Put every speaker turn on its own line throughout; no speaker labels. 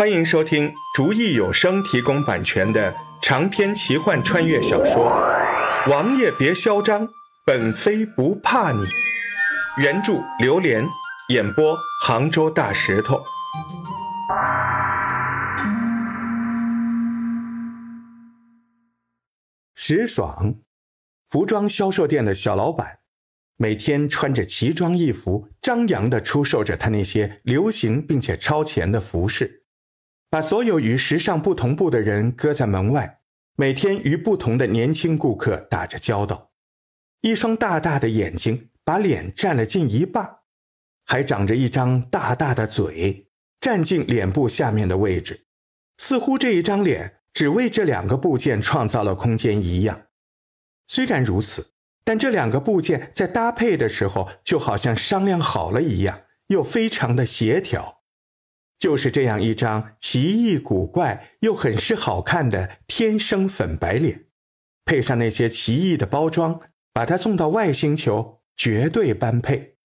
欢迎收听竹意有声提供版权的长篇奇幻穿越小说《王爷别嚣张，本妃不怕你》，原著榴莲演播杭州大石头。石爽，服装销售店的小老板。每天穿着奇装异服，张扬地出售着他那些流行并且超前的服饰，把所有与时尚不同步的人搁在门外，每天与不同的年轻顾客打着交道。一双大大的眼睛把脸占了近一半，还长着一张大大的嘴，占尽脸部下面的位置，似乎这一张脸只为这两个部件创造了空间一样。虽然如此。但这两个部件在搭配的时候，就好像商量好了一样，又非常的协调。就是这样一张奇异古怪又很是好看的天生粉白脸，配上那些奇异的包装，把它送到外星球绝对般配。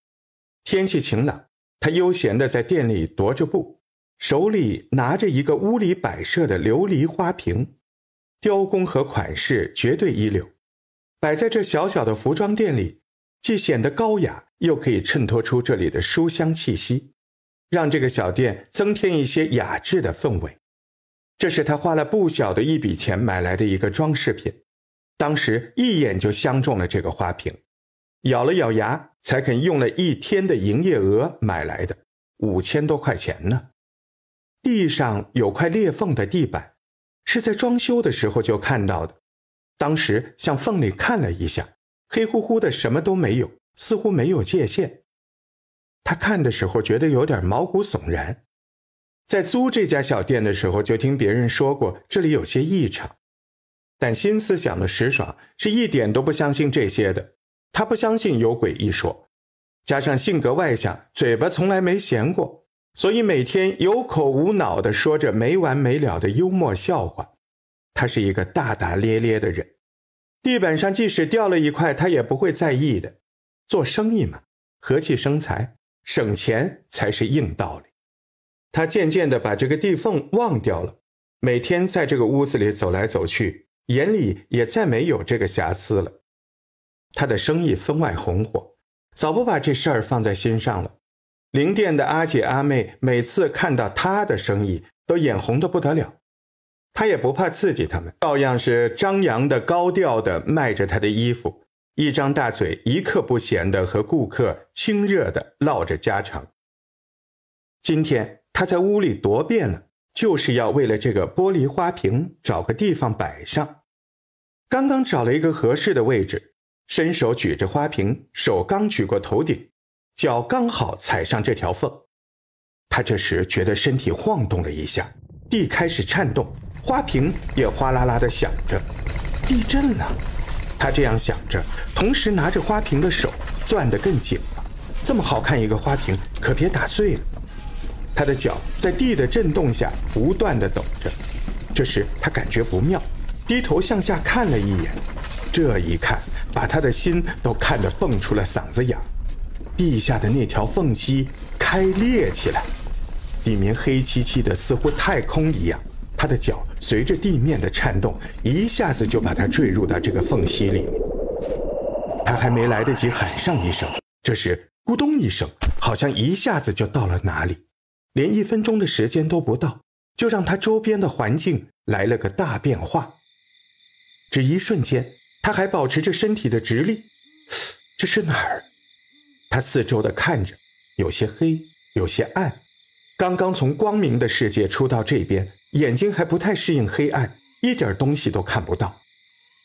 天气晴朗，他悠闲地在店里踱着步，手里拿着一个屋里摆设的琉璃花瓶，雕工和款式绝对一流。摆在这小小的服装店里，既显得高雅，又可以衬托出这里的书香气息，让这个小店增添一些雅致的氛围。这是他花了不小的一笔钱买来的一个装饰品，当时一眼就相中了这个花瓶，咬了咬牙，才肯用了一天的营业额买来的，五千多块钱呢。地上有块裂缝的地板，是在装修的时候就看到的。当时向缝里看了一下，黑乎乎的，什么都没有，似乎没有界限。他看的时候觉得有点毛骨悚然。在租这家小店的时候，就听别人说过这里有些异常，但新思想的石爽是一点都不相信这些的。他不相信有鬼一说，加上性格外向，嘴巴从来没闲过，所以每天有口无脑的说着没完没了的幽默笑话。他是一个大大咧咧的人，地板上即使掉了一块，他也不会在意的。做生意嘛，和气生财，省钱才是硬道理。他渐渐地把这个地缝忘掉了，每天在这个屋子里走来走去，眼里也再没有这个瑕疵了。他的生意分外红火，早不把这事儿放在心上了。零店的阿姐阿妹每次看到他的生意，都眼红的不得了。他也不怕刺激他们，照样是张扬的、高调的卖着他的衣服，一张大嘴，一刻不闲的和顾客亲热的唠着家常。今天他在屋里踱遍了，就是要为了这个玻璃花瓶找个地方摆上。刚刚找了一个合适的位置，伸手举着花瓶，手刚举过头顶，脚刚好踩上这条缝，他这时觉得身体晃动了一下，地开始颤动。花瓶也哗啦啦的响着，地震了。他这样想着，同时拿着花瓶的手攥得更紧了。这么好看一个花瓶，可别打碎了。他的脚在地的震动下不断的抖着。这时他感觉不妙，低头向下看了一眼。这一看，把他的心都看得蹦出了嗓子眼。地下的那条缝隙开裂起来，里面黑漆漆的，似乎太空一样。他的脚随着地面的颤动，一下子就把他坠入到这个缝隙里面。他还没来得及喊上一声，这时咕咚一声，好像一下子就到了哪里，连一分钟的时间都不到，就让他周边的环境来了个大变化。只一瞬间，他还保持着身体的直立。这是哪儿？他四周的看着，有些黑，有些暗。刚刚从光明的世界出到这边。眼睛还不太适应黑暗，一点东西都看不到。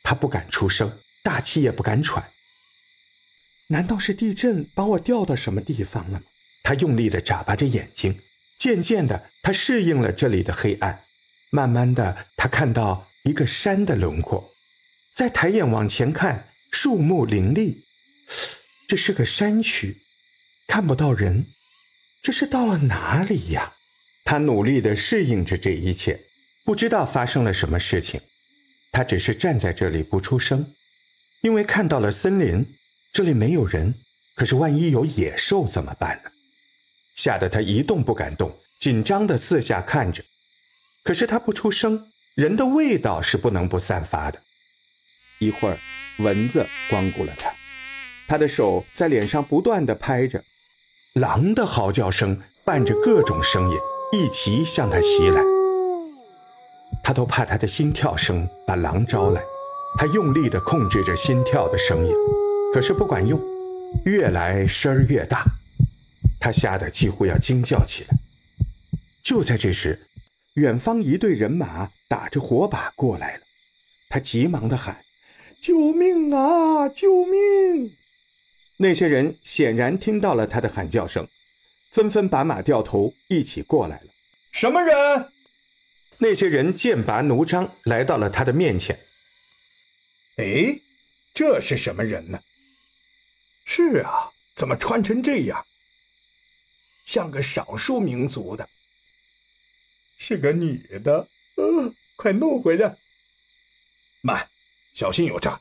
他不敢出声，大气也不敢喘。难道是地震把我掉到什么地方了吗？他用力地眨巴着眼睛。渐渐的，他适应了这里的黑暗。慢慢的，他看到一个山的轮廓。再抬眼往前看，树木林立。这是个山区，看不到人。这是到了哪里呀？他努力地适应着这一切，不知道发生了什么事情。他只是站在这里不出声，因为看到了森林，这里没有人。可是万一有野兽怎么办呢？吓得他一动不敢动，紧张地四下看着，可是他不出声，人的味道是不能不散发的。一会儿，蚊子光顾了他，他的手在脸上不断的拍着，狼的嚎叫声伴着各种声音一齐向他袭来。他都怕他的心跳声把狼招来，他用力地控制着心跳的声音，可是不管用，越来声儿越大，他吓得几乎要惊叫起来。就在这时，远方一队人马打着火把过来了，他急忙地喊：“救命啊！救命！”那些人显然听到了他的喊叫声，纷纷把马掉头，一起过来了。
什么人？
那些人剑拔弩张，来到了他的面前。
哎，这是什么人呢？是啊，怎么穿成这样？像个少数民族的。是个女的。呃，快弄回去。慢，小心有诈。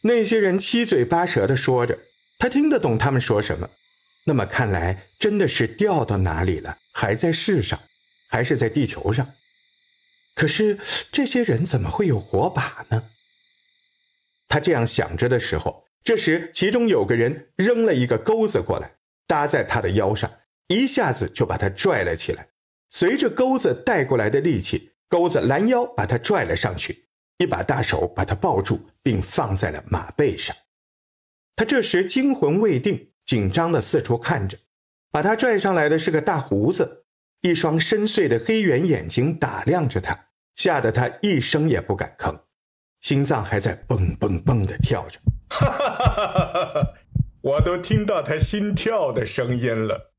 那些人七嘴八舌的说着，他听得懂他们说什么。那么看来，真的是掉到哪里了？还在世上？还是在地球上，可是这些人怎么会有火把呢？他这样想着的时候，这时其中有个人扔了一个钩子过来，搭在他的腰上，一下子就把他拽了起来。随着钩子带过来的力气，钩子拦腰把他拽了上去，一把大手把他抱住，并放在了马背上。他这时惊魂未定，紧张的四处看着，把他拽上来的是个大胡子。一双深邃的黑圆眼睛打量着他，吓得他一声也不敢吭，心脏还在蹦蹦蹦的跳着。哈哈哈
哈哈！我都听到他心跳的声音了。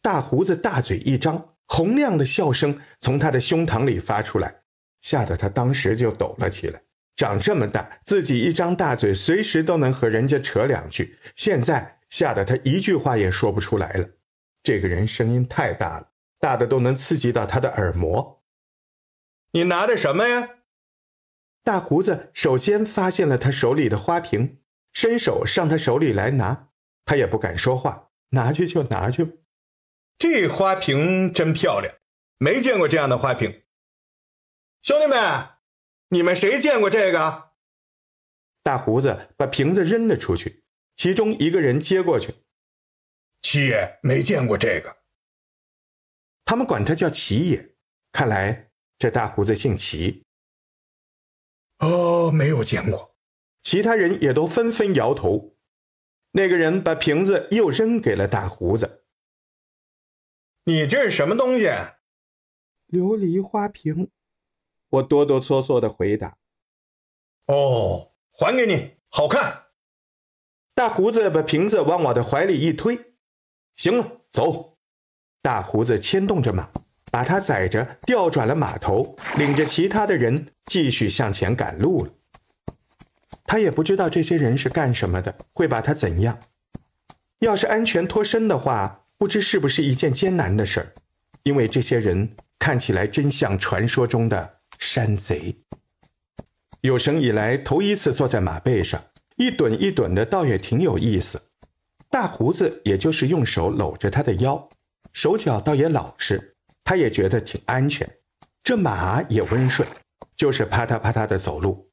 大胡子大嘴一张，洪亮的笑声从他的胸膛里发出来，吓得他当时就抖了起来。长这么大，自己一张大嘴，随时都能和人家扯两句，现在吓得他一句话也说不出来了。这个人声音太大了。大的都能刺激到他的耳膜。
你拿的什么呀？
大胡子首先发现了他手里的花瓶，伸手上他手里来拿，他也不敢说话，拿去就拿去吧。
这花瓶真漂亮，没见过这样的花瓶。兄弟们，你们谁见过这个？
大胡子把瓶子扔了出去，其中一个人接过去。
七爷没见过这个。
他们管他叫齐爷，看来这大胡子姓齐。
哦，没有见过。
其他人也都纷纷摇头。那个人把瓶子又扔给了大胡子。
你这是什么东西？
琉璃花瓶。我哆哆嗦嗦的回答。
哦，还给你，好看。
大胡子把瓶子往我的怀里一推。行了，走。大胡子牵动着马，把他载着调转了马头，领着其他的人继续向前赶路了。他也不知道这些人是干什么的，会把他怎样。要是安全脱身的话，不知是不是一件艰难的事儿，因为这些人看起来真像传说中的山贼。有生以来头一次坐在马背上，一顿一顿的，倒也挺有意思。大胡子也就是用手搂着他的腰。手脚倒也老实，他也觉得挺安全。这马也温顺，就是啪嗒啪嗒的走路。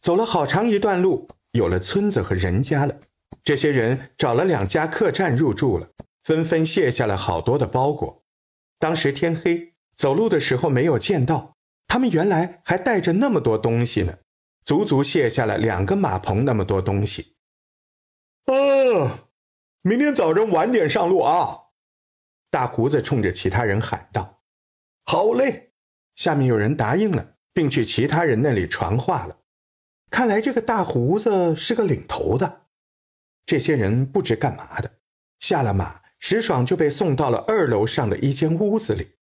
走了好长一段路，有了村子和人家了。这些人找了两家客栈入住了，纷纷卸下了好多的包裹。当时天黑，走路的时候没有见到，他们原来还带着那么多东西呢，足足卸下了两个马棚那么多东西。
啊，明天早上晚点上路啊！
大胡子冲着其他人喊道：“
好嘞！”
下面有人答应了，并去其他人那里传话了。看来这个大胡子是个领头的。这些人不知干嘛的，下了马，石爽就被送到了二楼上的一间屋子里。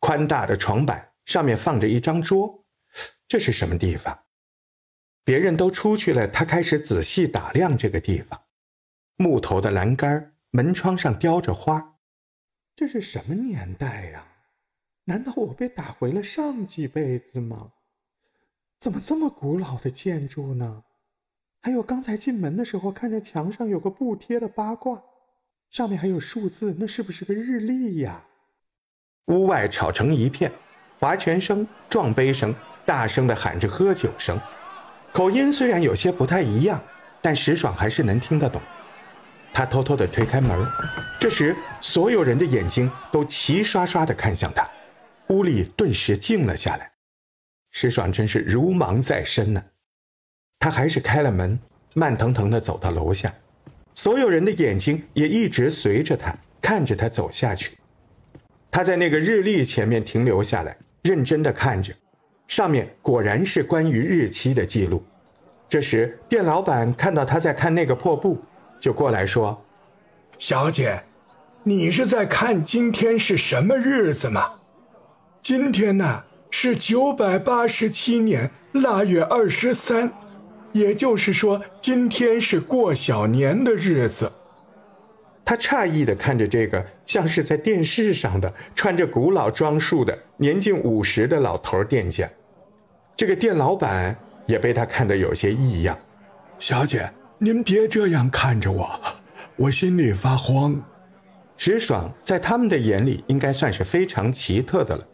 宽大的床板上面放着一张桌，这是什么地方？别人都出去了，他开始仔细打量这个地方。木头的栏杆，门窗上雕着花。这是什么年代呀？难道我被打回了上几辈子吗？怎么这么古老的建筑呢？还有刚才进门的时候看着墙上有个布贴的八卦，上面还有数字，那是不是个日历呀？屋外吵成一片，划拳声、撞杯声，大声的喊着喝酒声。口音虽然有些不太一样，但石爽还是能听得懂。他偷偷地推开门，这时所有人的眼睛都齐刷刷地看向他，屋里顿时静了下来。石爽真是如芒在身呢。他还是开了门，慢腾腾地走到楼下，所有人的眼睛也一直随着他看着他走下去。他在那个日历前面停留下来，认真地看着。上面果然是关于日期的记录。这时，店老板看到他在看那个破布，就过来说：“
小姐，你是在看今天是什么日子吗？今天呢是九百八十七年腊月二十三，也就是说，今天是过小年的日子。”
他诧异地看着这个像是在电视上的穿着古老装束的年近五十的老头店家，这个店老板也被他看得有些异样。
小姐，您别这样看着我，我心里发慌。
石爽在他们的眼里应该算是非常奇特的了，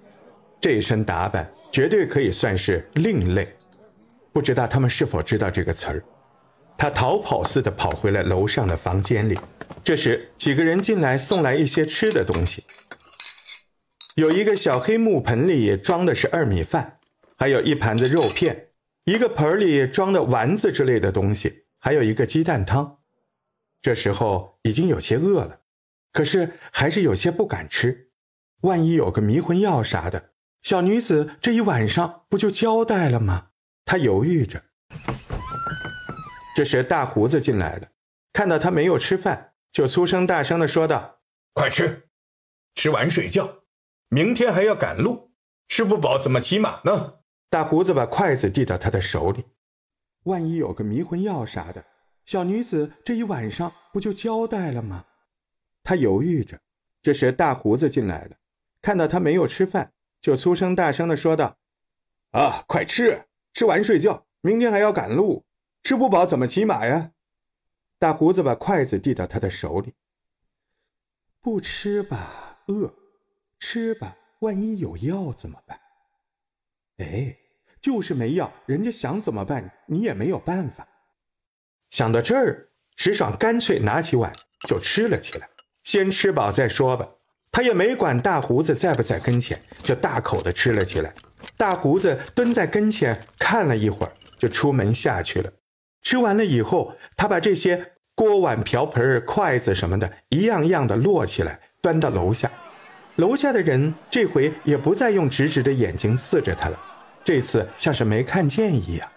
这一身打扮绝对可以算是另类。不知道他们是否知道这个词儿？他逃跑似的跑回了楼上的房间里。这时，几个人进来送来一些吃的东西。有一个小黑木盆里装的是二米饭，还有一盘子肉片；一个盆里装的丸子之类的东西，还有一个鸡蛋汤。这时候已经有些饿了，可是还是有些不敢吃。万一有个迷魂药啥的，小女子这一晚上不就交代了吗？她犹豫着。这时，大胡子进来了，看到他没有吃饭。就粗声大声的说道：“
快吃，吃完睡觉，明天还要赶路，吃不饱怎么骑马呢？”
大胡子把筷子递到他的手里，万一有个迷魂药啥的，小女子这一晚上不就交代了吗？他犹豫着。这时大胡子进来了，看到他没有吃饭，就粗声大声的说道：“
啊，快吃，吃完睡觉，明天还要赶路，吃不饱怎么骑马呀？”
大胡子把筷子递到他的手里。不吃吧，饿；吃吧，万一有药怎么办？哎，就是没药，人家想怎么办，你也没有办法。想到这儿，石爽干脆拿起碗就吃了起来。先吃饱再说吧。他也没管大胡子在不在跟前，就大口的吃了起来。大胡子蹲在跟前看了一会儿，就出门下去了。吃完了以后，他把这些锅碗瓢盆、筷子什么的，一样样的摞起来，端到楼下。楼下的人这回也不再用直直的眼睛刺着他了，这次像是没看见一样。